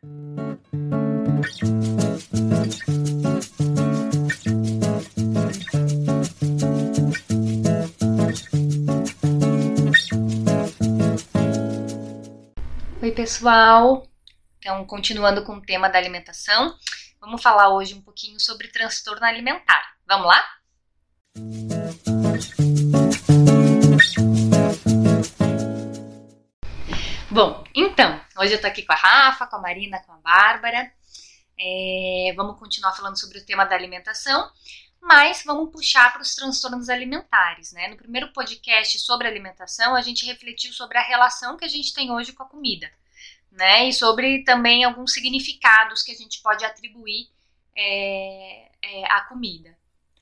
Oi, pessoal! Então, continuando com o tema da alimentação, vamos falar hoje um pouquinho sobre transtorno alimentar. Vamos lá? Bom, então, hoje eu tô aqui com a Rafa, com a Marina, com a Bárbara. É, vamos continuar falando sobre o tema da alimentação, mas vamos puxar para os transtornos alimentares, né? No primeiro podcast sobre alimentação, a gente refletiu sobre a relação que a gente tem hoje com a comida, né? E sobre também alguns significados que a gente pode atribuir é, é, à comida.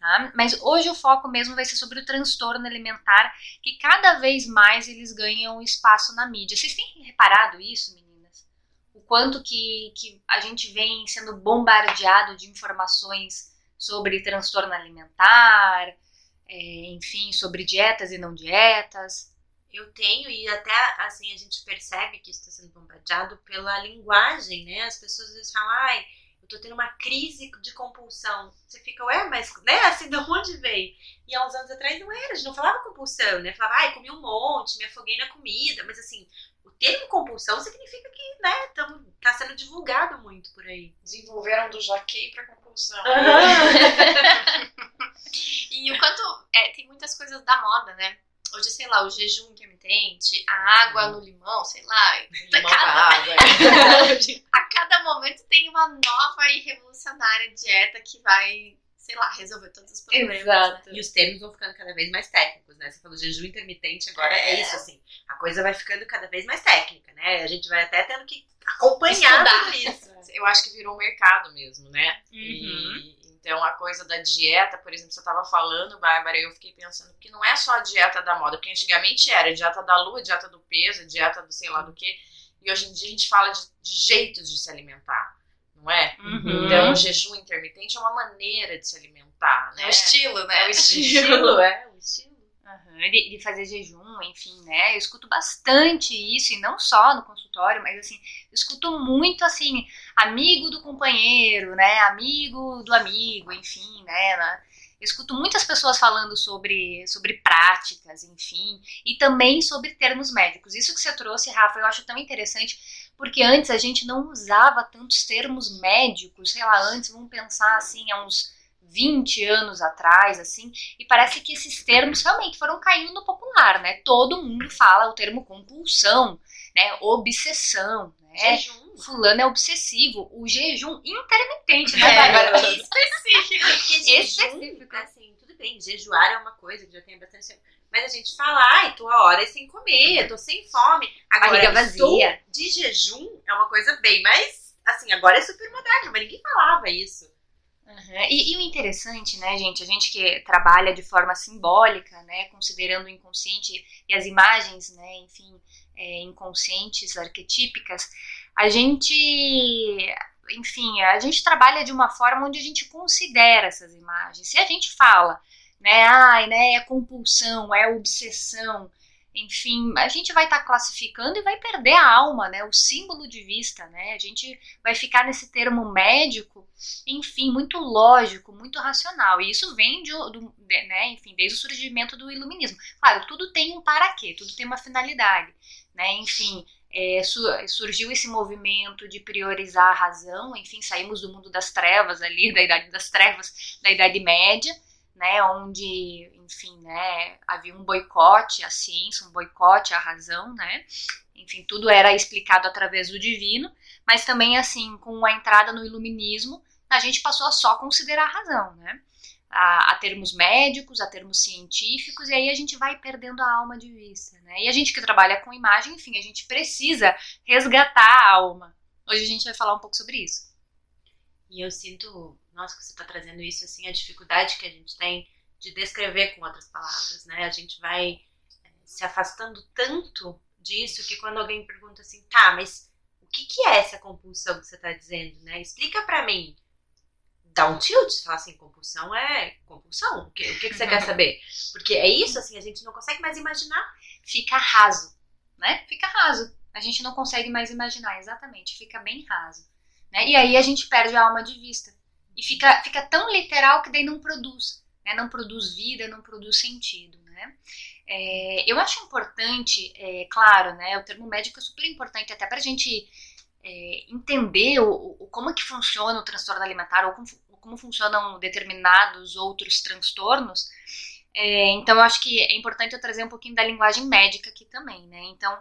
Tá? Mas hoje o foco mesmo vai ser sobre o transtorno alimentar, que cada vez mais eles ganham espaço na mídia. Vocês têm reparado isso, meninas? O quanto que, que a gente vem sendo bombardeado de informações sobre transtorno alimentar, é, enfim, sobre dietas e não dietas. Eu tenho, e até assim a gente percebe que está sendo bombardeado pela linguagem, né? As pessoas às vezes falam, ai, eu tô tendo uma crise de compulsão. Você fica, ué, mas, né, assim, de onde veio? E há uns anos atrás não era, a gente não falava compulsão, né? Falava, ai, comi um monte, me afoguei na comida, mas assim, o termo compulsão significa que, né, tamo, tá sendo divulgado muito por aí. Desenvolveram do jaquei pra compulsão. e o quanto, é, tem muitas coisas da moda, né? Hoje, sei lá, o jejum intermitente, a água no limão, sei lá. Limão cada, água. a cada momento tem uma nova e revolucionária dieta que vai, sei lá, resolver todos os problemas. Exato. E os termos vão ficando cada vez mais técnicos, né? Você falou jejum intermitente, agora é. É. isso, assim. A coisa vai ficando cada vez mais técnica, né? A gente vai até tendo que acompanhar Estudar. tudo isso. Eu acho que virou um mercado mesmo, né? Uhum. E, então a coisa da dieta, por exemplo, você estava falando, Bárbara, eu fiquei pensando que não é só a dieta da moda, porque antigamente era dieta da lua, dieta do peso, dieta do sei lá do que. E hoje em dia a gente fala de, de jeitos de se alimentar, não é? Uhum. Então, o jejum intermitente é uma maneira de se alimentar, né? É o estilo, né? É o estilo, é, o estilo. Aham, de, de fazer jejum, enfim, né? Eu escuto bastante isso, e não só no consultório, mas assim, eu escuto muito assim, amigo do companheiro, né? Amigo do amigo, enfim, né? Eu escuto muitas pessoas falando sobre, sobre práticas, enfim, e também sobre termos médicos. Isso que você trouxe, Rafa, eu acho tão interessante, porque antes a gente não usava tantos termos médicos, sei lá, antes, vamos pensar assim, há uns 20 anos atrás, assim, e parece que esses termos realmente foram caindo no popular, né? Todo mundo fala o termo compulsão, né? Obsessão, né? Jejum. Fulano é obsessivo. O jejum intermitente, né, É, específico. Jejum, Específico. assim, tudo bem, jejuar é uma coisa que já tem bastante tempo. Mas a gente fala, ai, tô a horas sem comer, tô sem fome. Agora, Barriga vazia. de jejum é uma coisa bem mais, assim, agora é super moderno, mas ninguém falava isso. Uhum. E, e o interessante, né, gente, a gente que trabalha de forma simbólica, né, considerando o inconsciente e as imagens, né, enfim, é, inconscientes, arquetípicas, a gente, enfim, a gente trabalha de uma forma onde a gente considera essas imagens. Se a gente fala, né, ai, né, é compulsão, é obsessão, enfim, a gente vai estar classificando e vai perder a alma, né, o símbolo de vista, né, a gente vai ficar nesse termo médico enfim, muito lógico, muito racional. E isso vem de, do, de- né, enfim, desde o surgimento do iluminismo. Claro, tudo tem um para quê, tudo tem uma finalidade, né? Enfim, é, su- surgiu esse movimento de priorizar a razão, enfim, saímos do mundo das trevas ali, da idade das trevas, da idade média, né, onde, enfim, né, havia um boicote à ciência, um boicote à razão, né? Enfim, tudo era explicado através do divino, mas também assim, com a entrada no iluminismo, a gente passou a só considerar a razão, né? A, a termos médicos, a termos científicos, e aí a gente vai perdendo a alma de vista, né? E a gente que trabalha com imagem, enfim, a gente precisa resgatar a alma. Hoje a gente vai falar um pouco sobre isso. E eu sinto, nossa, que você tá trazendo isso, assim, a dificuldade que a gente tem de descrever com outras palavras, né? A gente vai eh, se afastando tanto disso que quando alguém pergunta assim, tá, mas o que, que é essa compulsão que você tá dizendo, né? Explica pra mim. Dá um tilt, você fala assim, compulsão é compulsão. O que, o que, que você quer saber? Porque é isso, assim, a gente não consegue mais imaginar. Fica raso, né? Fica raso. A gente não consegue mais imaginar, exatamente, fica bem raso. Né? E aí a gente perde a alma de vista. E fica, fica tão literal que daí não produz. Né? Não produz vida, não produz sentido. Né? É, eu acho importante, é, claro, né, o termo médico é super importante até para a gente é, entender o, o, como é que funciona o transtorno alimentar ou como, como funcionam determinados outros transtornos. É, então, eu acho que é importante eu trazer um pouquinho da linguagem médica aqui também, né? Então,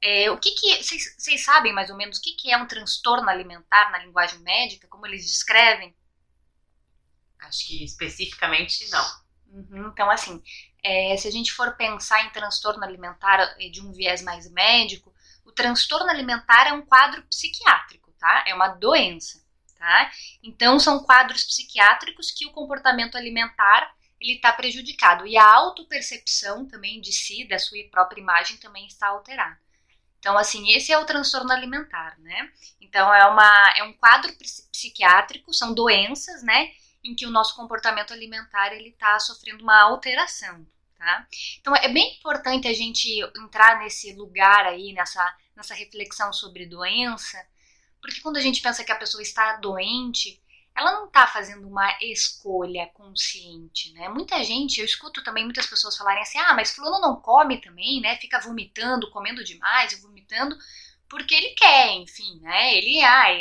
é, o que que vocês sabem mais ou menos o que, que é um transtorno alimentar na linguagem médica? Como eles descrevem? Acho que especificamente não. Uhum, então, assim, é, se a gente for pensar em transtorno alimentar de um viés mais médico, o transtorno alimentar é um quadro psiquiátrico, tá? É uma doença, tá? Então, são quadros psiquiátricos que o comportamento alimentar ele está prejudicado e a autopercepção também de si, da sua própria imagem também está alterada. Então, assim, esse é o transtorno alimentar, né? Então, é, uma, é um quadro psiquiátrico, são doenças, né? Em que o nosso comportamento alimentar, ele está sofrendo uma alteração, tá? Então, é bem importante a gente entrar nesse lugar aí, nessa, nessa reflexão sobre doença, porque quando a gente pensa que a pessoa está doente, ela não está fazendo uma escolha consciente, né? Muita gente, eu escuto também muitas pessoas falarem assim, ah, mas fulano não come também, né? Fica vomitando, comendo demais e vomitando porque ele quer, enfim, né? Ele, ah,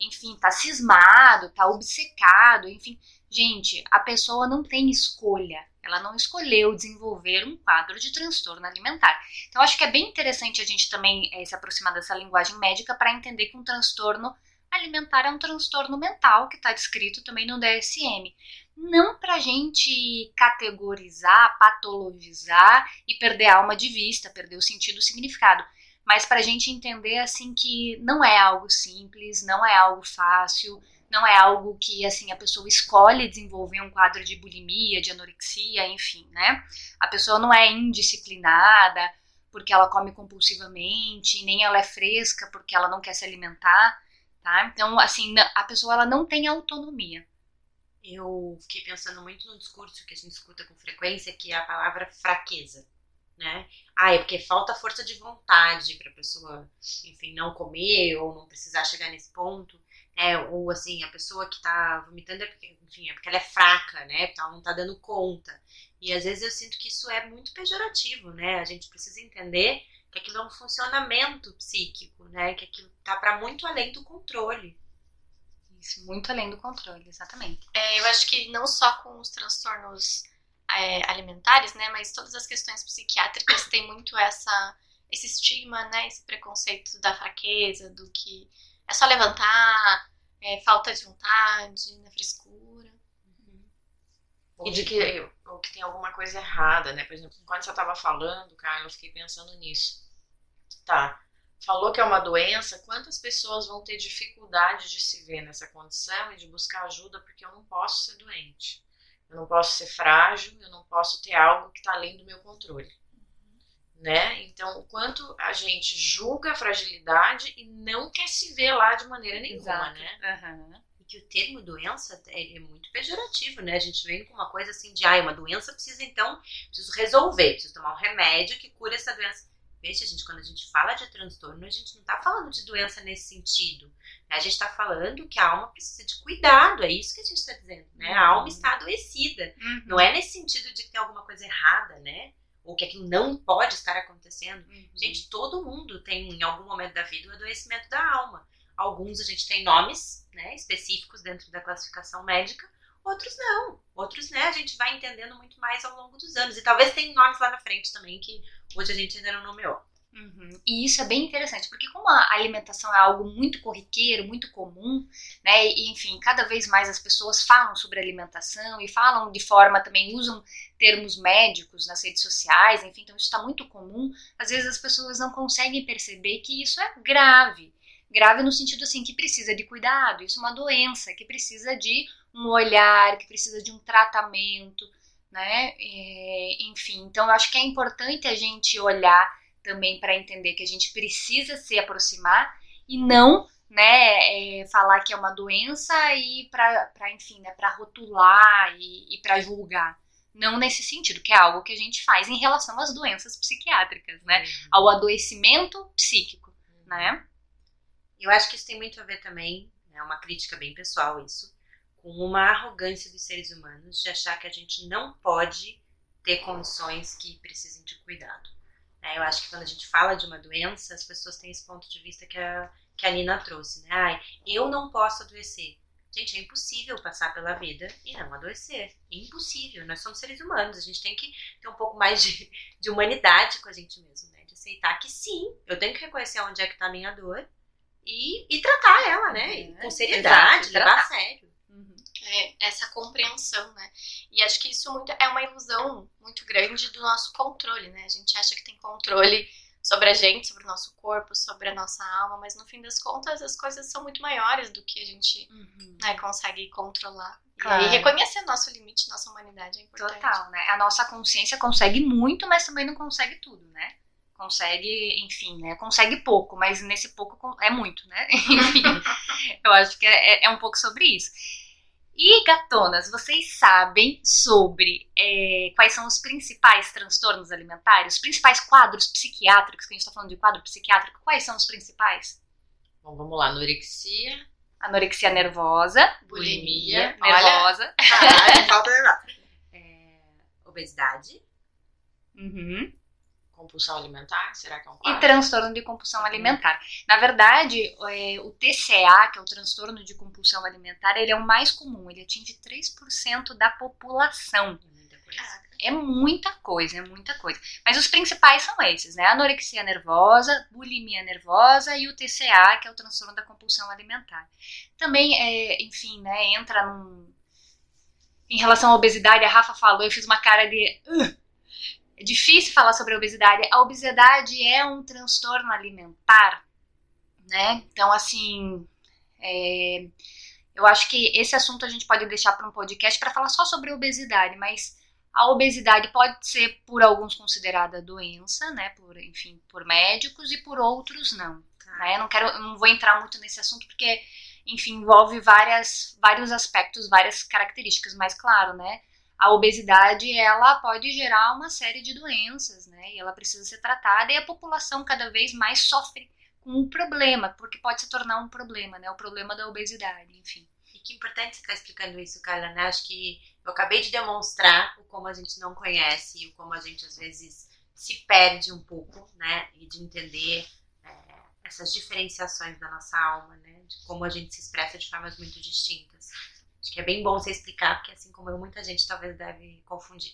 enfim, tá cismado, tá obcecado, enfim. Gente, a pessoa não tem escolha. Ela não escolheu desenvolver um quadro de transtorno alimentar. Então, acho que é bem interessante a gente também é, se aproximar dessa linguagem médica para entender que um transtorno alimentar é um transtorno mental que está descrito também no DSM. Não para a gente categorizar, patologizar e perder a alma de vista, perder o sentido, o significado, mas para a gente entender assim que não é algo simples, não é algo fácil, não é algo que assim a pessoa escolhe desenvolver um quadro de bulimia, de anorexia, enfim, né? A pessoa não é indisciplinada porque ela come compulsivamente, nem ela é fresca porque ela não quer se alimentar tá? Então, assim, a pessoa ela não tem autonomia. Eu fiquei pensando muito no discurso que a gente escuta com frequência, que é a palavra fraqueza, né? Ah, é porque falta força de vontade para a pessoa, enfim, não comer ou não precisar chegar nesse ponto. É, ou assim, a pessoa que tá vomitando é porque, enfim, é porque ela é fraca, né? Porque ela não tá dando conta. E às vezes eu sinto que isso é muito pejorativo, né? A gente precisa entender que aquilo é um funcionamento psíquico, né? Que aquilo tá para muito além do controle. Isso, muito além do controle, exatamente. É, eu acho que não só com os transtornos é, alimentares, né? Mas todas as questões psiquiátricas tem muito essa esse estigma, né? Esse preconceito da fraqueza, do que é só levantar, é, falta de vontade, né, frescura. Ou de que, ou que tem alguma coisa errada, né? Por exemplo, enquanto você estava falando, Carla, eu fiquei pensando nisso. Tá, falou que é uma doença, quantas pessoas vão ter dificuldade de se ver nessa condição e de buscar ajuda porque eu não posso ser doente? Eu não posso ser frágil, eu não posso ter algo que está além do meu controle. Né? Então, o quanto a gente julga a fragilidade e não quer se ver lá de maneira nenhuma, Exato. né? Uhum que o termo doença é, é muito pejorativo, né? A gente vem com uma coisa assim de, ah, uma doença precisa então, preciso resolver, preciso tomar um remédio que cure essa doença. Veja, gente, quando a gente fala de transtorno, a gente não tá falando de doença nesse sentido. A gente tá falando que a alma precisa de cuidado, é isso que a gente tá dizendo, né? A alma está adoecida. Uhum. Não é nesse sentido de que tem alguma coisa errada, né? Ou que aquilo não pode estar acontecendo. Uhum. Gente, todo mundo tem em algum momento da vida o adoecimento da alma. Alguns a gente tem nomes né, específicos dentro da classificação médica, outros não. Outros, né, a gente vai entendendo muito mais ao longo dos anos. E talvez tenha nomes lá na frente também que hoje a gente ainda não nomeou. Uhum. E isso é bem interessante, porque como a alimentação é algo muito corriqueiro, muito comum, né, e enfim, cada vez mais as pessoas falam sobre alimentação e falam de forma também, usam termos médicos nas redes sociais, enfim, então isso está muito comum, às vezes as pessoas não conseguem perceber que isso é grave, grave no sentido assim que precisa de cuidado, isso é uma doença que precisa de um olhar, que precisa de um tratamento, né? É, enfim, então eu acho que é importante a gente olhar também para entender que a gente precisa se aproximar e não né, é, falar que é uma doença e para, enfim, né, para rotular e, e para julgar. Não nesse sentido, que é algo que a gente faz em relação às doenças psiquiátricas, né? Uhum. Ao adoecimento psíquico. né? Eu acho que isso tem muito a ver também, é uma crítica bem pessoal isso, com uma arrogância dos seres humanos de achar que a gente não pode ter condições que precisem de cuidado. É, eu acho que quando a gente fala de uma doença, as pessoas têm esse ponto de vista que a, que a Nina trouxe, né? Ai, eu não posso adoecer. Gente, é impossível passar pela vida e não adoecer. Impossível. Nós somos seres humanos. A gente tem que ter um pouco mais de, de humanidade com a gente mesmo, né? De aceitar que sim, eu tenho que reconhecer onde é que tá a minha dor e, e tratar ela, né? Uhum. Com seriedade, levar a sério. É, essa compreensão, né? E acho que isso muito, é uma ilusão muito grande do nosso controle, né? A gente acha que tem controle sobre a gente, sobre o nosso corpo, sobre a nossa alma, mas no fim das contas as coisas são muito maiores do que a gente né, consegue controlar. Claro. E reconhecer nosso limite, nossa humanidade é importante. Total, né? A nossa consciência consegue muito, mas também não consegue tudo, né? Consegue, enfim, né? Consegue pouco, mas nesse pouco é muito, né? Enfim, eu acho que é, é um pouco sobre isso. E, gatonas, vocês sabem sobre é, quais são os principais transtornos alimentares? Os principais quadros psiquiátricos, que a gente tá falando de quadro psiquiátrico, quais são os principais? Bom, vamos lá. Anorexia, Anorexia nervosa, bulimia. nervosa. Ah, falta é, obesidade. Uhum. Compulsão alimentar, será que é um e quadro? transtorno de compulsão alimentar. Na verdade, é, o TCA, que é o transtorno de compulsão alimentar, ele é o mais comum, ele atinge 3% da população. Coisa. É muita coisa, é muita coisa. Mas os principais são esses, né? Anorexia nervosa, bulimia nervosa e o TCA, que é o transtorno da compulsão alimentar. Também, é, enfim, né, entra num... Em relação à obesidade, a Rafa falou, eu fiz uma cara de... "Ugh". É difícil falar sobre a obesidade. A obesidade é um transtorno alimentar, né? Então, assim, é, eu acho que esse assunto a gente pode deixar para um podcast para falar só sobre obesidade, mas a obesidade pode ser por alguns considerada doença, né? Por, enfim, por médicos e por outros não. Eu não quero, não vou entrar muito nesse assunto porque, enfim, envolve várias, vários aspectos, várias características, mas claro, né? A obesidade ela pode gerar uma série de doenças, né? E ela precisa ser tratada e a população cada vez mais sofre com o problema, porque pode se tornar um problema, né? O problema da obesidade, enfim. E que importante você estar explicando isso, Carla, né? Acho que eu acabei de demonstrar o como a gente não conhece e o como a gente às vezes se perde um pouco, né? E de entender é, essas diferenciações da nossa alma, né? De como a gente se expressa de formas muito distintas. Acho que é bem bom você explicar, porque assim como eu, muita gente talvez deve confundir.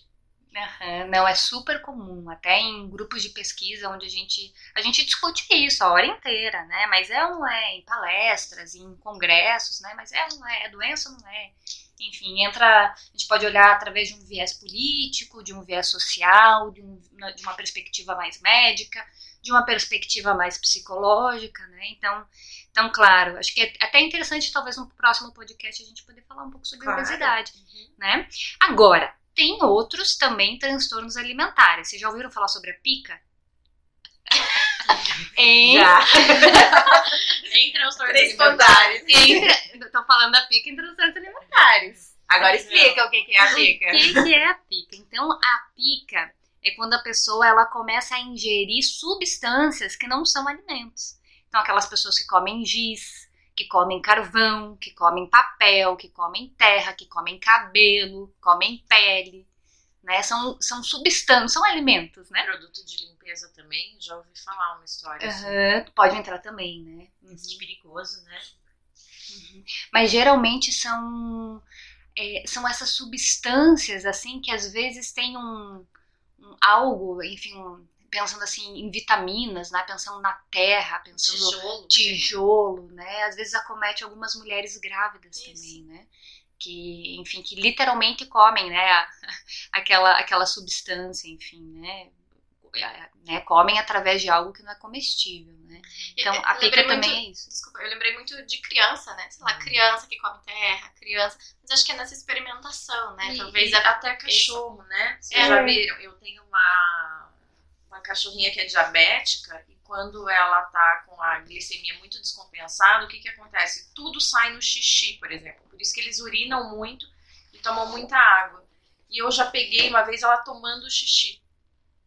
Aham, Não, é super comum, até em grupos de pesquisa onde a gente, a gente discute isso a hora inteira, né? Mas é ou não é, em palestras, em congressos, né? Mas é ou não é, é doença ou não é. Enfim, entra, a gente pode olhar através de um viés político, de um viés social, de, um- de uma perspectiva mais médica, de uma perspectiva mais psicológica, né? Então, então, claro, acho que é até interessante, talvez no próximo podcast, a gente poder falar um pouco sobre Claro. obesidade, né? Agora, tem outros também transtornos alimentares. Vocês já ouviram falar sobre a pica? Em, Já. Em transtornos Três alimentares. em, tô falando da pica em transtornos alimentares. Agora explica o que que é a O pica. que, que é a pica? Então, a pica é quando a pessoa ela começa a ingerir substâncias que não são alimentos. Então, aquelas pessoas que comem giz, que comem carvão, que comem papel, que comem terra, que comem cabelo, comem pele, né? São, são substâncias, são alimentos, né? Produto de limpeza também, já ouvi falar uma história assim. Aham, pode entrar também, né? Isso de perigoso, né? Mas geralmente são, é, são essas substâncias, assim, que às vezes tem um, um algo, enfim, um- pensando assim em vitaminas, né? Pensando na terra, pensando Tijolo. tijolo, né? Às vezes acomete algumas mulheres grávidas Isso. também, né? Que, enfim, que literalmente comem, né? aquela, aquela substância, enfim, né? É, né? Comem através de algo que não é comestível, né? Então, Eu- a pica também muito- é isso. Desculpa, eu lembrei muito de criança, né? Sei lá, Uhum. criança que come terra, criança. Mas acho que é nessa experimentação, né? E- Talvez e até cachorro, né? Vocês É. já viram? Eu tenho uma, uma cachorrinha que é diabética e quando ela tá com a glicemia muito descompensada, o que que acontece? Tudo sai no xixi, por exemplo. Por isso que eles urinam muito e tomam muita água. E eu já peguei uma vez ela tomando xixi.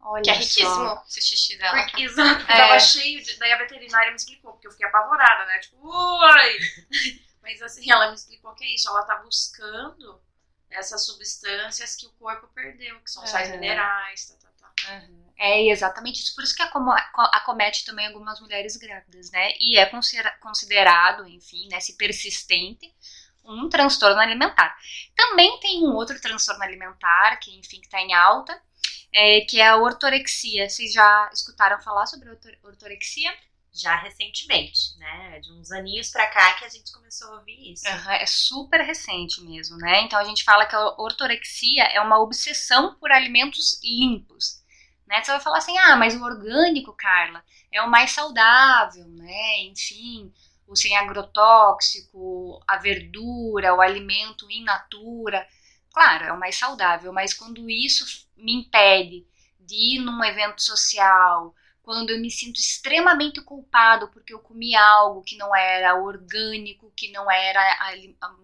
Olha que é só. riquíssimo esse xixi dela. Porque, exato, É. tava cheio de. Daí a veterinária me explicou, porque eu fiquei apavorada, né? Tipo, ui! Mas assim, ela me explicou que é isso, ela tá buscando essas substâncias que o corpo perdeu, que são sais Aham. minerais, tá, tá, tá. Uhum. É exatamente isso. Por isso que acomete também algumas mulheres grávidas, né? E é considera- considerado, enfim, né, se persistente, um transtorno alimentar. Também tem um outro transtorno alimentar, que, enfim, está em alta, é, que é a ortorexia. Vocês já escutaram falar sobre ortorexia? Já recentemente, né? De uns aninhos pra cá que a gente começou a ouvir isso. Aham, é super recente mesmo, né? Então a gente fala que a ortorexia é uma obsessão por alimentos limpos. Né? Você vai falar assim, ah, mas o orgânico, Carla, é o mais saudável, né? Enfim, o sem agrotóxico, a verdura, o alimento in natura. Claro, é o mais saudável, mas quando isso me impede de ir num evento social, quando eu me sinto extremamente culpado porque eu comi algo que não era orgânico, que não era,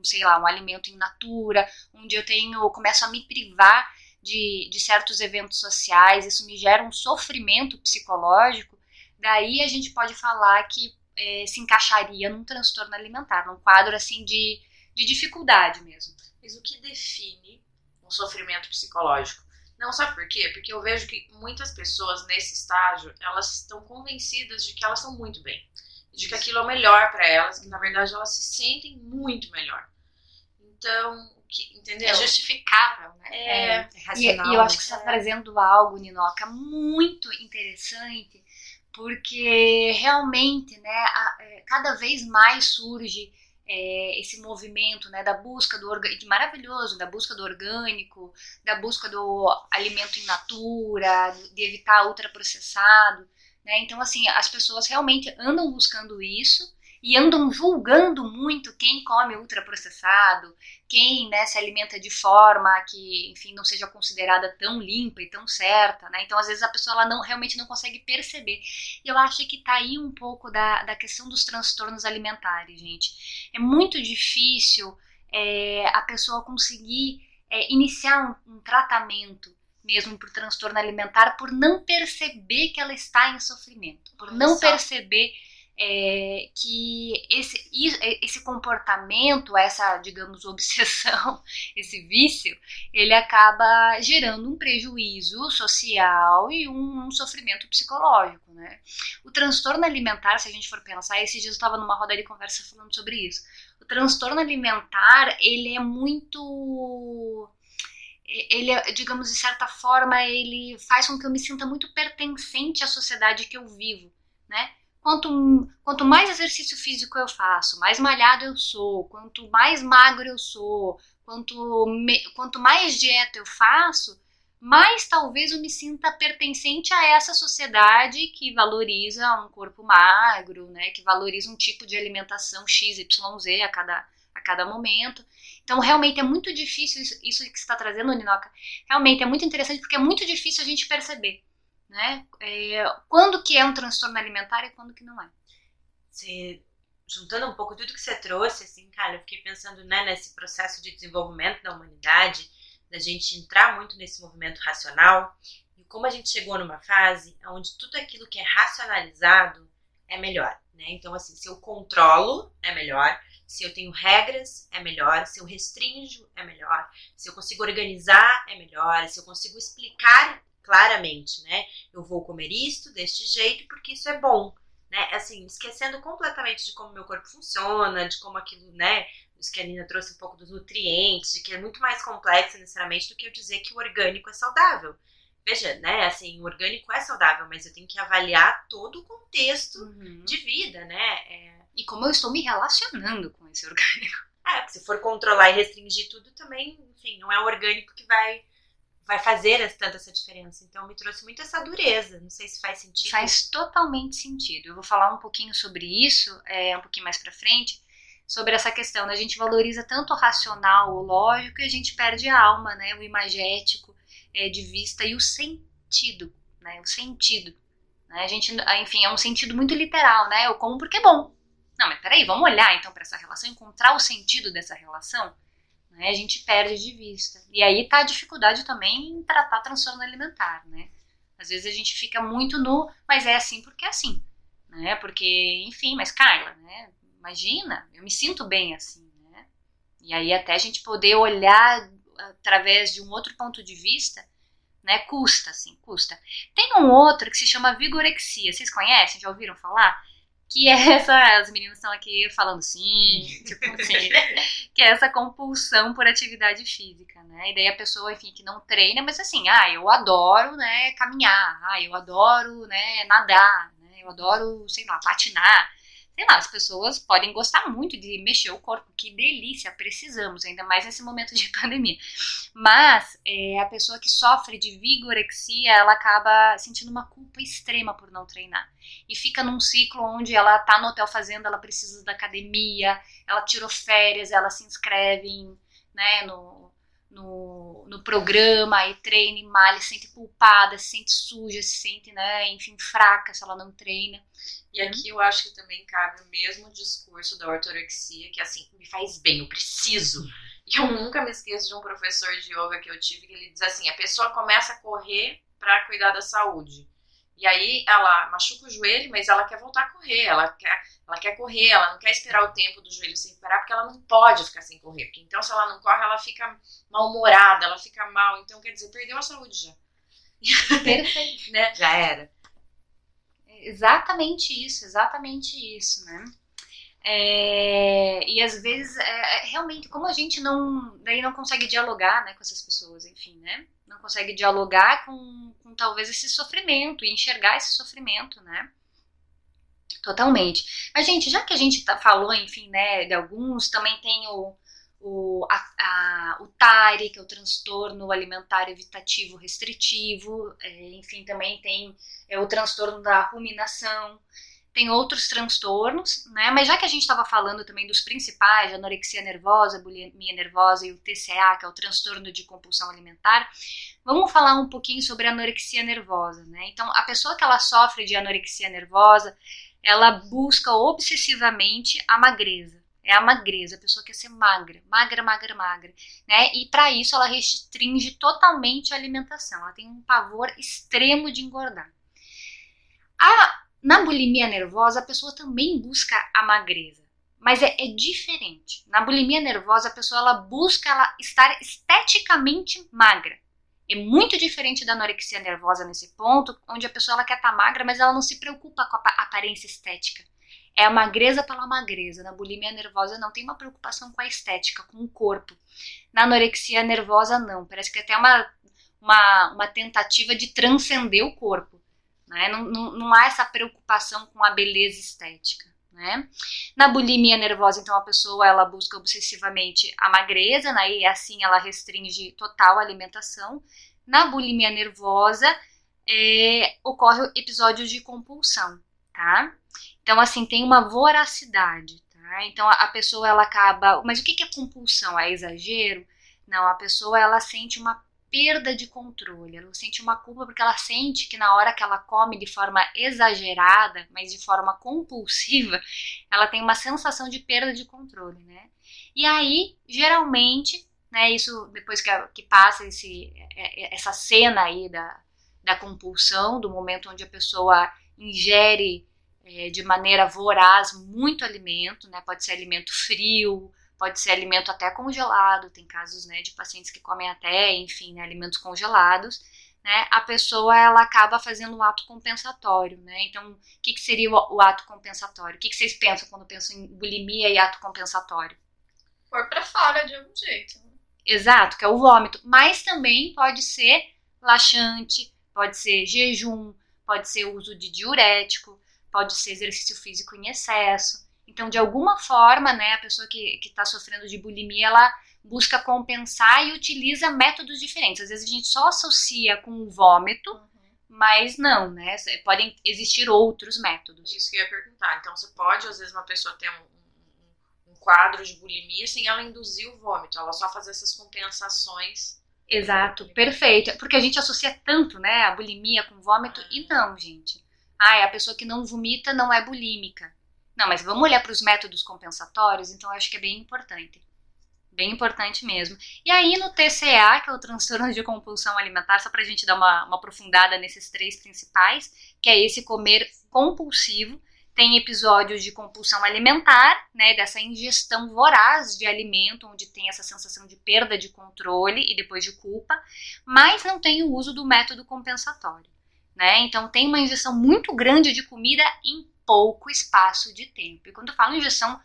sei lá, um alimento in natura, onde eu tenho, começo a me privar de, de certos eventos sociais, isso me gera um sofrimento psicológico, daí a gente pode falar que eh, se encaixaria num transtorno alimentar, num quadro assim de, de dificuldade mesmo. Mas o que define um sofrimento psicológico? Não sabe por quê? Porque eu vejo que muitas pessoas nesse estágio, elas estão convencidas de que elas estão muito bem. De que aquilo é o melhor para elas, que na verdade elas se sentem muito melhor. Então, que, entendeu? É justificável, né? É, É E, racional. e eu acho que você né? está trazendo algo, Ninoca, muito interessante, porque realmente, né, a- é, cada vez mais surge é, esse movimento, né, da busca do orgânico, maravilhoso, da busca do orgânico, da busca do alimento in natura, de evitar ultraprocessado, né, então assim, as pessoas realmente andam buscando isso e andam julgando muito quem come ultraprocessado, quem né, se alimenta de forma que, enfim, não seja considerada tão limpa e tão certa, né? Então, às vezes, a pessoa ela não, realmente não consegue perceber. E eu acho que tá aí um pouco da, da questão dos transtornos alimentares, gente. É muito difícil é, a pessoa conseguir é, iniciar um, um tratamento mesmo por transtorno alimentar por não perceber que ela está em sofrimento, por não perceber é, que esse, i- esse comportamento, essa, digamos, obsessão, esse vício, ele acaba gerando um prejuízo social e um, um sofrimento psicológico, né? O transtorno alimentar, se a gente for pensar, esses dias eu estava numa roda de conversa falando sobre isso. O transtorno alimentar, ele é muito ele, é, digamos, de certa forma, ele faz com que eu me sinta muito pertencente à sociedade que eu vivo, né? Quanto, quanto mais exercício físico eu faço, mais malhado eu sou, quanto mais magro eu sou, quanto, me, quanto mais dieta eu faço, mais talvez eu me sinta pertencente a essa sociedade que valoriza um corpo magro, né? Que valoriza um tipo de alimentação XYZ a cada, a cada momento. Então, realmente é muito difícil isso, isso que você está trazendo, Ninoca. Realmente é muito interessante porque é muito difícil a gente perceber, né? É, quando que é um transtorno alimentar e quando que não é. Você, juntando um pouco tudo que você trouxe, assim, cara, eu fiquei pensando né, nesse processo de desenvolvimento da humanidade, da gente entrar muito nesse movimento racional e como a gente chegou numa fase onde tudo aquilo que é racionalizado é melhor, né? Então, assim, se eu controlo, é melhor. Se eu tenho regras, é melhor. Se eu restringo, é melhor. Se eu consigo organizar, é melhor. Se eu consigo explicar claramente, né? Eu vou comer isto deste jeito porque isso é bom, né? Assim, esquecendo completamente de como meu corpo funciona, de como aquilo, né? Isso que a Nina trouxe um pouco dos nutrientes, de que é muito mais complexo necessariamente do que eu dizer que o orgânico é saudável. Veja, né? Assim, o orgânico é saudável, mas eu tenho que avaliar todo o contexto Uhum. de vida, né? É, E como eu estou me relacionando com esse orgânico. É, porque se for controlar e restringir tudo também, enfim, não é o orgânico que vai vai fazer tanta essa diferença. Então me trouxe muito essa dureza. Não sei se faz sentido. Faz totalmente sentido. Eu vou falar um pouquinho sobre isso, é, um pouquinho mais pra frente, sobre essa questão. A gente valoriza tanto o racional, o lógico, e a gente perde a alma, né? o imagético é, de vista e o sentido, né? O sentido. Né? A gente, enfim, é um sentido muito literal, né? Eu como porque é bom. Não, mas peraí, vamos olhar então para essa relação, encontrar o sentido dessa relação. Né? A gente perde de vista. E aí tá a dificuldade também em tratar transtorno alimentar, né? Às vezes a gente fica muito no, mas é assim porque é assim, né? Porque, enfim, mas Carla, né? Imagina, eu me sinto bem assim, né? E aí até a gente poder olhar através de um outro ponto de vista, né? Custa, assim, custa. Tem um outro que se chama vigorexia. Vocês conhecem? Já ouviram falar? Que é essa. As meninas estão aqui falando sim, tipo assim. que é essa compulsão por atividade física, né? E daí a pessoa, enfim, que não treina, mas assim, ah, eu adoro, né, caminhar, ah, eu adoro, né, nadar, né, eu adoro, sei lá, patinar sei lá, as pessoas podem gostar muito de mexer o corpo, que delícia, precisamos, ainda mais nesse momento de pandemia. Mas é, a pessoa que sofre de vigorexia, ela acaba sentindo uma culpa extrema por não treinar. E fica num ciclo onde ela tá no hotel fazendo, ela precisa da academia, ela tirou férias, ela se inscreve em, né, no, no, no programa e treina e malha, se sente culpada, se sente suja, se sente, né, enfim, fraca se ela não treina. E aqui eu acho que também cabe o mesmo discurso da ortorexia, que assim, me faz bem, eu preciso. E eu nunca me esqueço de um professor de yoga que eu tive, que ele diz assim, a pessoa começa a correr para cuidar da saúde. E aí ela machuca o joelho, mas ela quer voltar a correr, ela quer, ela quer correr, ela não quer esperar o tempo do joelho se recuperar, porque ela não pode ficar sem correr. Porque então, se ela não corre, ela fica mal-humorada, ela fica mal. Então, quer dizer, perdeu a saúde já. Perfeito. né? Já era. Exatamente isso, exatamente isso, né? É, e às vezes, é, é, realmente, como a gente não, daí não consegue dialogar né, com essas pessoas, enfim, né? Não consegue dialogar com, com talvez esse sofrimento e enxergar esse sofrimento, né? Totalmente. Mas, gente, já que a gente tá, falou, enfim, né, de alguns, também tem o, o, a, a, o TARI, que é o transtorno alimentar evitativo restritivo, é, enfim, também tem é, o transtorno da ruminação, tem outros transtornos, né? Mas já que a gente estava falando também dos principais, anorexia nervosa, bulimia nervosa e o TCA, que é o transtorno de compulsão alimentar, vamos falar um pouquinho sobre anorexia nervosa, né? Então, a pessoa que ela sofre de anorexia nervosa, ela busca obsessivamente a magreza. É a magreza, a pessoa quer ser magra, magra, magra, magra, né? E para isso ela restringe totalmente a alimentação. Ela tem um pavor extremo de engordar. A, na bulimia nervosa, a pessoa também busca a magreza, mas é, é diferente. Na bulimia nervosa, a pessoa ela busca ela estar esteticamente magra. É muito diferente da anorexia nervosa nesse ponto, onde a pessoa ela quer estar tá magra, mas ela não se preocupa com a aparência estética. É a magreza pela magreza. Na bulimia nervosa não tem uma preocupação com a estética, com o corpo. Na anorexia nervosa não. Parece que é até uma, uma, uma tentativa de transcender o corpo. Né? Não, não, não há essa preocupação com a beleza estética. Né? Na bulimia nervosa, então, a pessoa ela busca obsessivamente a magreza, né? e assim ela restringe total a alimentação. Na bulimia nervosa, é, ocorre episódios de compulsão, tá? Então, assim, tem uma voracidade, tá? Então, a, pessoa, ela acaba... Mas o que, que é compulsão? É exagero? Não, a pessoa, ela sente uma perda de controle, ela sente uma culpa porque ela sente que na hora que ela come de forma exagerada, mas de forma compulsiva, ela tem uma sensação de perda de controle, né? E aí, geralmente, né, isso depois que, que passa esse, é, é, essa cena aí da, da compulsão, do momento onde a pessoa ingere é, de maneira voraz muito alimento, né? Pode ser alimento frio, pode ser alimento até congelado. Tem casos, né, de pacientes que comem até, enfim, né, alimentos congelados. Né, a pessoa ela acaba fazendo um ato compensatório, né? Então, o que, que seria o, o, ato compensatório? O que, que vocês pensam quando pensam em bulimia e ato compensatório? Pôr para fora de algum jeito. Né? Exato, que é o vômito. Mas também pode ser laxante, pode ser jejum, pode ser uso de diurético, pode ser exercício físico em excesso. Então, de alguma forma, né, a pessoa que está sofrendo de bulimia, ela busca compensar e utiliza métodos diferentes. Às vezes a gente só associa com o vômito, uhum. mas não, né? Podem existir outros métodos. Isso que eu ia perguntar. Então, você pode, às vezes, uma pessoa ter um, um, quadro de bulimia sem ela induzir o vômito, ela só fazer essas compensações. Exato, perfeito. Porque a gente associa tanto, né, a bulimia com vômito, uhum. e não, gente ah, a pessoa que não vomita não é bulímica. Não, mas vamos olhar para os métodos compensatórios, então eu acho que é bem importante. Bem importante mesmo. E aí no TCA, que é o transtorno de compulsão alimentar, só pra gente dar uma, uma aprofundada nesses três principais, que é esse comer compulsivo, tem episódios de compulsão alimentar, né, dessa ingestão voraz de alimento, onde tem essa sensação de perda de controle e depois de culpa, mas não tem o uso do método compensatório, né? Então tem uma ingestão muito grande de comida em pouco espaço de tempo. E quando eu falo ingestão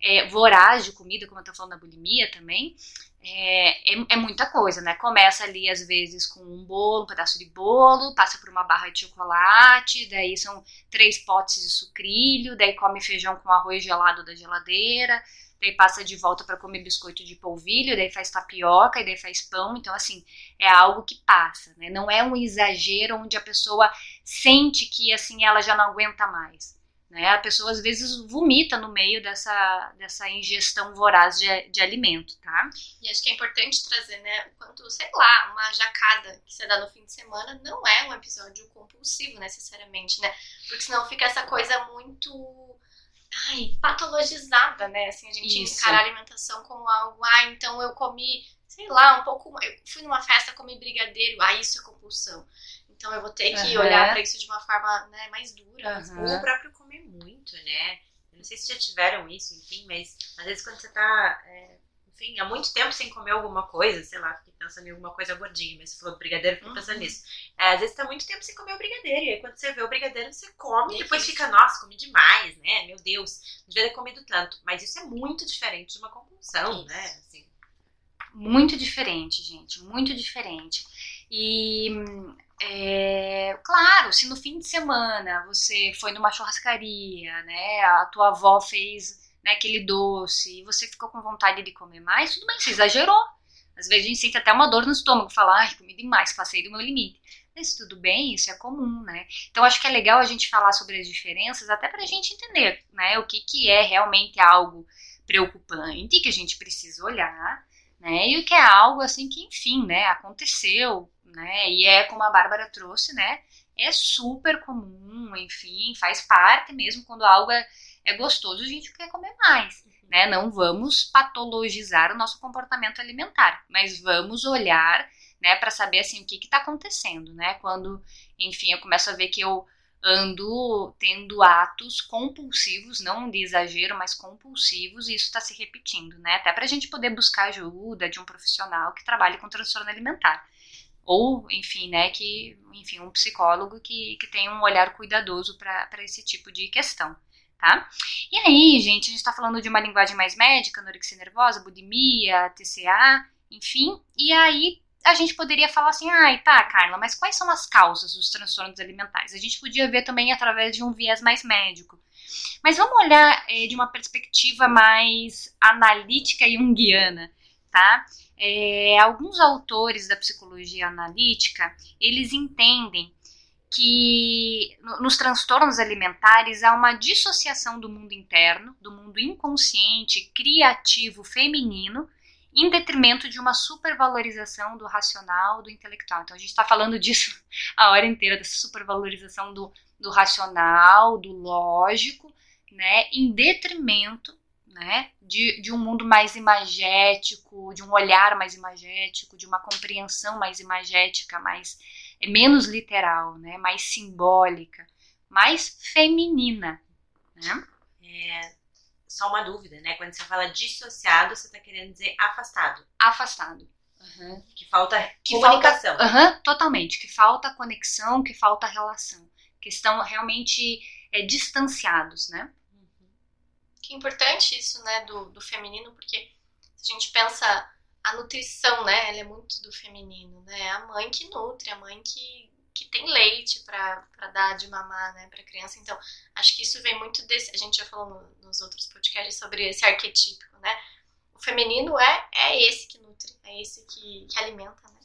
é, voraz de comida, como eu tô falando da bulimia também, é, é, é, muita coisa, né? Começa ali, às vezes, com um bolo, um pedaço de bolo, passa por uma barra de chocolate, daí são três potes de sucrilho, daí come feijão com arroz gelado da geladeira, daí passa de volta para comer biscoito de polvilho, daí faz tapioca, e daí faz pão, então, assim, é algo que passa, né? Não é um exagero onde a pessoa sente que, assim, ela já não aguenta mais. Né? A pessoa às vezes vomita no meio dessa, dessa ingestão voraz de, de alimento, tá? E acho que é importante trazer, né, o quanto, sei lá, uma jacada que você dá no fim de semana não é um episódio compulsivo necessariamente, né? Porque senão fica essa coisa muito ai, patologizada, né? Assim, a gente Isso. encara a alimentação como algo, ah, então eu comi, sei lá, um pouco, eu fui numa festa, comi brigadeiro, ah, isso é compulsão. Então eu vou ter que uhum. olhar para isso de uma forma né, mais dura. Uhum. Ou o próprio comer muito, né? Eu não sei se já tiveram isso, enfim, mas às vezes quando você tá, é, enfim, há muito tempo sem comer alguma coisa, sei lá, fiquei pensando em alguma coisa gordinha, mas você falou brigadeiro, fiquei uhum. pensando nisso. É, às vezes tá muito tempo sem comer o brigadeiro, e aí quando você vê o brigadeiro, você come, e depois fica, nossa, comi demais, né? Meu Deus, não devia ter comido tanto. Mas isso é muito diferente de uma compulsão, né? Assim. Muito diferente, gente, muito diferente. E é, claro, se no fim de semana você foi numa churrascaria, né, a tua avó fez né, aquele doce e você ficou com vontade de comer mais, tudo bem, você exagerou. Às vezes a gente sente até uma dor no estômago, falar, ai, comi demais, passei do meu limite. Mas tudo bem, isso é comum, né? Então acho que é legal a gente falar sobre as diferenças, até pra gente entender, né, o que, que é realmente algo preocupante, que a gente precisa olhar, né, e o que é algo assim que, enfim, né, aconteceu, né? E é como a Bárbara trouxe, né? É super comum, enfim, faz parte mesmo quando algo é, é gostoso, a gente quer comer mais. Né? Não vamos patologizar o nosso comportamento alimentar, mas vamos olhar né, para saber assim o que está acontecendo, né? Quando, enfim, eu começo a ver que eu ando tendo atos compulsivos, não de exagero, mas compulsivos, e isso está se repetindo, né? Até para a gente poder buscar ajuda de um profissional que trabalhe com transtorno alimentar ou enfim, né, que, enfim, um psicólogo que, que tem um olhar cuidadoso para esse tipo de questão, tá? E aí, gente, a gente está falando de uma linguagem mais médica, anorexia nervosa, bulimia, TCA, enfim, e aí a gente poderia falar assim, ai, tá, Carla, mas quais são as causas dos transtornos alimentares? A gente podia ver também através de um viés mais médico. Mas vamos olhar é, de uma perspectiva mais analítica e junguiana, tá? É, alguns autores da psicologia analítica, eles entendem que nos transtornos alimentares há uma dissociação do mundo interno, do mundo inconsciente, criativo, feminino, em detrimento de uma supervalorização do racional, do intelectual. Então a gente está falando disso a hora inteira, dessa supervalorização do, do racional, do lógico, né, em detrimento né? De, de um mundo mais imagético, de um olhar mais imagético, de uma compreensão mais imagética, mais é menos literal, né? Mais simbólica, mais feminina, né? É, só uma dúvida, né? Quando você fala dissociado, você está querendo dizer afastado. Afastado. Uhum. Que falta que comunicação. Falta, uhum, totalmente. Que falta conexão, que falta relação. Que estão realmente é, distanciados, né? Que é importante isso, né, do, do feminino, porque se a gente pensa a nutrição, né, ela é muito do feminino, né, a mãe que nutre, a mãe que, que tem leite para dar de mamar, né, para criança. Então, acho que isso vem muito desse, a gente já falou no, nos outros podcasts sobre esse arquetípico, né, o feminino é, é esse que nutre, é esse que, que alimenta, né.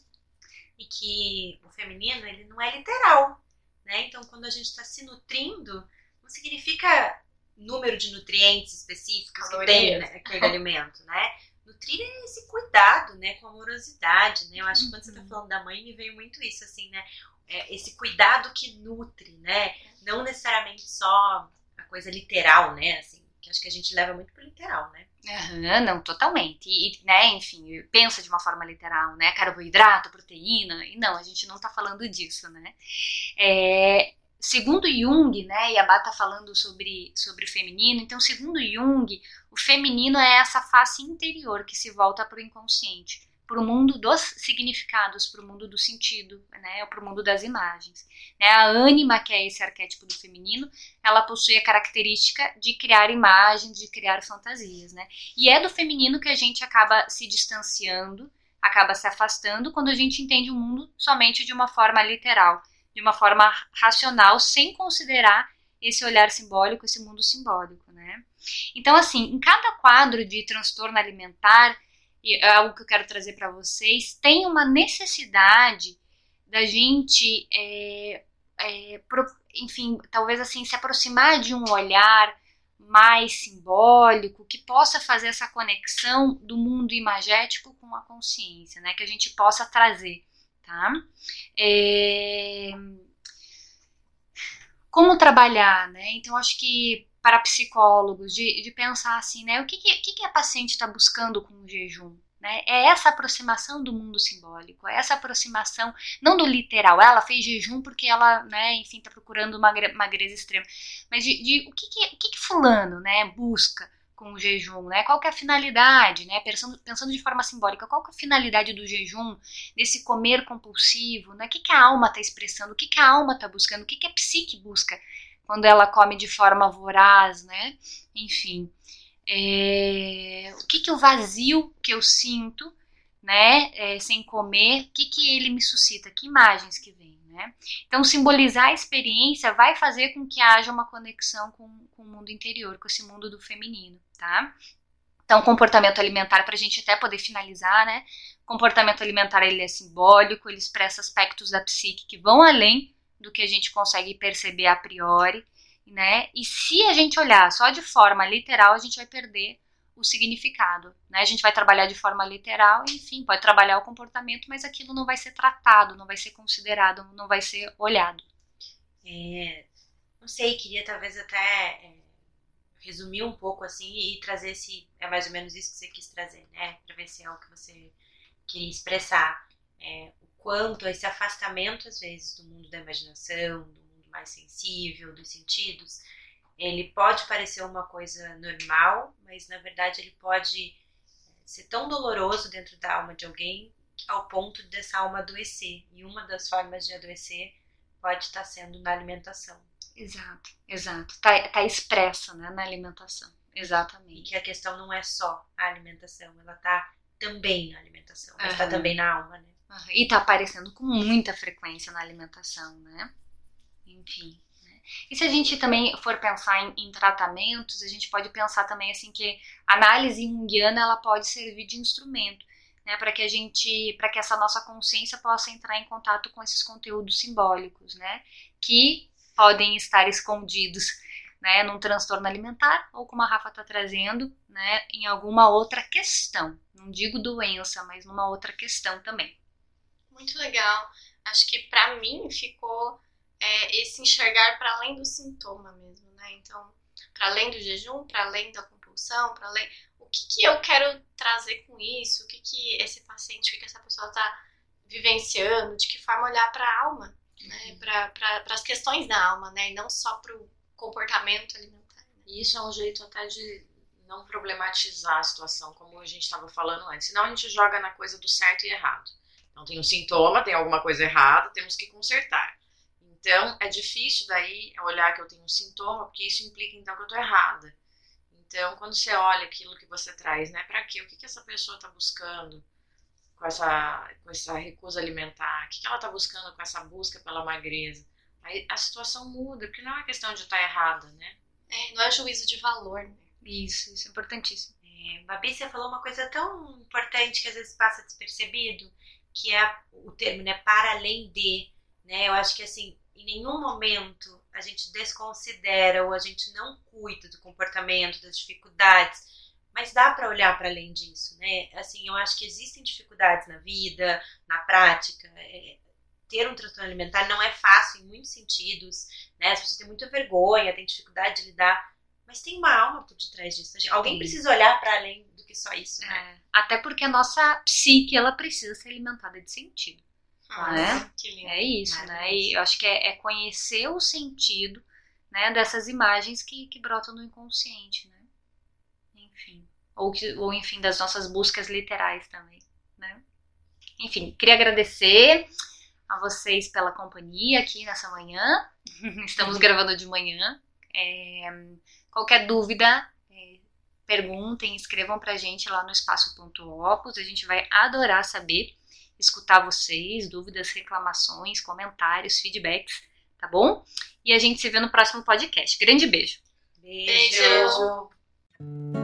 E que o feminino, ele não é literal, né, então quando a gente está se nutrindo, não significa número de nutrientes específicos que tem né, aquele alimento, né? Nutrir é esse cuidado, né, com amorosidade, né? Eu acho que quando você tá uhum. falando da mãe, me veio muito isso, assim, né? É esse cuidado que nutre, né? Não necessariamente só a coisa literal, né? Assim, que acho que a gente leva muito pro literal, né? Uhum, não, totalmente. E, né, enfim, pensa de uma forma literal, né? Carboidrato, proteína. E não, a gente não tá falando disso, né? É, segundo Jung, né, e a Bá tá falando sobre, sobre o feminino, então, segundo Jung, o feminino é essa face interior que se volta para o inconsciente para o mundo dos significados, para o mundo do sentido, né, para o mundo das imagens. Né, a ânima, que é esse arquétipo do feminino, ela possui a característica de criar imagens, de criar fantasias, né? E é do feminino que a gente acaba se distanciando, acaba se afastando quando a gente entende o mundo somente de uma forma literal, de uma forma racional, sem considerar esse olhar simbólico, esse mundo simbólico, né? Então, assim, em cada quadro de transtorno alimentar, e é algo que eu quero trazer para vocês, tem uma necessidade da gente, é, é, pro, enfim, talvez assim, se aproximar de um olhar mais simbólico, que possa fazer essa conexão do mundo imagético com a consciência, né? Que a gente possa trazer, tá? É... Como trabalhar, né? Então, acho que para psicólogos, de, de pensar assim, né? O que, que, que a paciente está buscando com o jejum? Né? É essa aproximação do mundo simbólico, é essa aproximação, não do literal, ela fez jejum porque ela, né, enfim, está procurando uma magreza extrema, mas de, de, o, que, que, o que, que fulano né, busca com o jejum, né? Qual que é a finalidade, né? Pensando, pensando de forma simbólica, qual que é a finalidade do jejum, desse comer compulsivo, né? O que, que a alma está expressando, o que, que a alma está buscando, o que, que a psique busca quando ela come de forma voraz, né? Enfim, é, o que, que o vazio que eu sinto, né, é, sem comer, o que, que ele me suscita, que imagens que vem, né? Então, simbolizar a experiência vai fazer com que haja uma conexão com, com o mundo interior, com esse mundo do feminino, tá? Então, comportamento alimentar, para a gente até poder finalizar, né? Comportamento alimentar, ele é simbólico, ele expressa aspectos da psique que vão além do que a gente consegue perceber a priori, né? E se a gente olhar só de forma literal, a gente vai perder o significado, né? A gente vai trabalhar de forma literal, enfim, pode trabalhar o comportamento, mas aquilo não vai ser tratado, não vai ser considerado, não vai ser olhado. É, não sei, queria talvez até é, resumir um pouco assim e trazer esse, é mais ou menos isso que você quis trazer, né? Para ver se é o que você queria expressar. É, o quanto esse afastamento, às vezes, do mundo da imaginação, do mais sensível dos sentidos, ele pode parecer uma coisa normal, mas na verdade ele pode eh, ser tão doloroso dentro da alma de alguém ao ponto dessa alma adoecer. E uma das formas de adoecer pode estar sendo na alimentação. Exato, exato. Está tá expressa né, na alimentação. Exatamente. E que a questão não é só a alimentação, ela está também na alimentação, mas está uhum. também na alma, né? Uhum. E está aparecendo com muita frequência na alimentação, né? enfim. E se a gente também for pensar em, em, tratamentos, a gente pode pensar também assim que a análise junguiana ela pode servir de instrumento, né, para que a gente, para que essa nossa consciência possa entrar em contato com esses conteúdos simbólicos, né, que podem estar escondidos, né, num transtorno alimentar ou como a Rafa está trazendo, né, em alguma outra questão. Não digo doença, mas numa outra questão também. Muito legal. Acho que para mim ficou é esse enxergar para além do sintoma mesmo, né? Então, para além do jejum, para além da compulsão, para além. O que, que eu quero trazer com isso? O que, que esse paciente, o que, que essa pessoa está vivenciando? De que forma olhar para a alma, né? Uhum. Para as questões da alma, né? E não só para o comportamento alimentar. Né? E isso é um jeito até de não problematizar a situação, como a gente estava falando antes. Senão a gente joga na coisa do certo e errado. Então tem um sintoma, tem alguma coisa errada, temos que consertar. Então, é difícil daí olhar que eu tenho um sintoma, porque isso implica então que eu tô errada. Então, quando você olha aquilo que você traz, né, para quê? O que, que essa pessoa está buscando com essa, com essa recusa alimentar? O que, que ela está buscando com essa busca pela magreza? Aí a situação muda, porque não é questão de estar tá errada, né? É, não é juízo de valor, né? Isso, isso é importantíssimo. É, Babi, você falou uma coisa tão importante que às vezes passa despercebido, que é o termo, né, para além de, né? Eu acho que assim, em nenhum momento a gente desconsidera ou a gente não cuida do comportamento, das dificuldades, mas dá para olhar para além disso, né? Assim, eu acho que existem dificuldades na vida, na prática. É, ter um transtorno alimentar não é fácil em muitos sentidos, né? Se você tem muita vergonha, tem dificuldade de lidar, Mas tem uma alma por detrás disso. Alguém precisa olhar para além do que só isso, né? É, até porque a nossa psique, ela precisa ser alimentada de sentido. Nossa, que lindo. É isso, né? Maravilhoso. E eu acho que é, é conhecer o sentido né, dessas imagens que, que brotam no inconsciente, né? Enfim. Ou, que, ou, enfim, das nossas buscas literais também, né? Enfim, queria agradecer a vocês pela companhia aqui nessa manhã. Estamos gravando de manhã. É, qualquer dúvida, é, perguntem, escrevam pra gente lá no espaço.opus. A gente vai adorar saber, escutar vocês, dúvidas, reclamações, comentários, feedbacks, tá bom? E a gente se vê no próximo podcast. Grande beijo! Beijo. Beijo.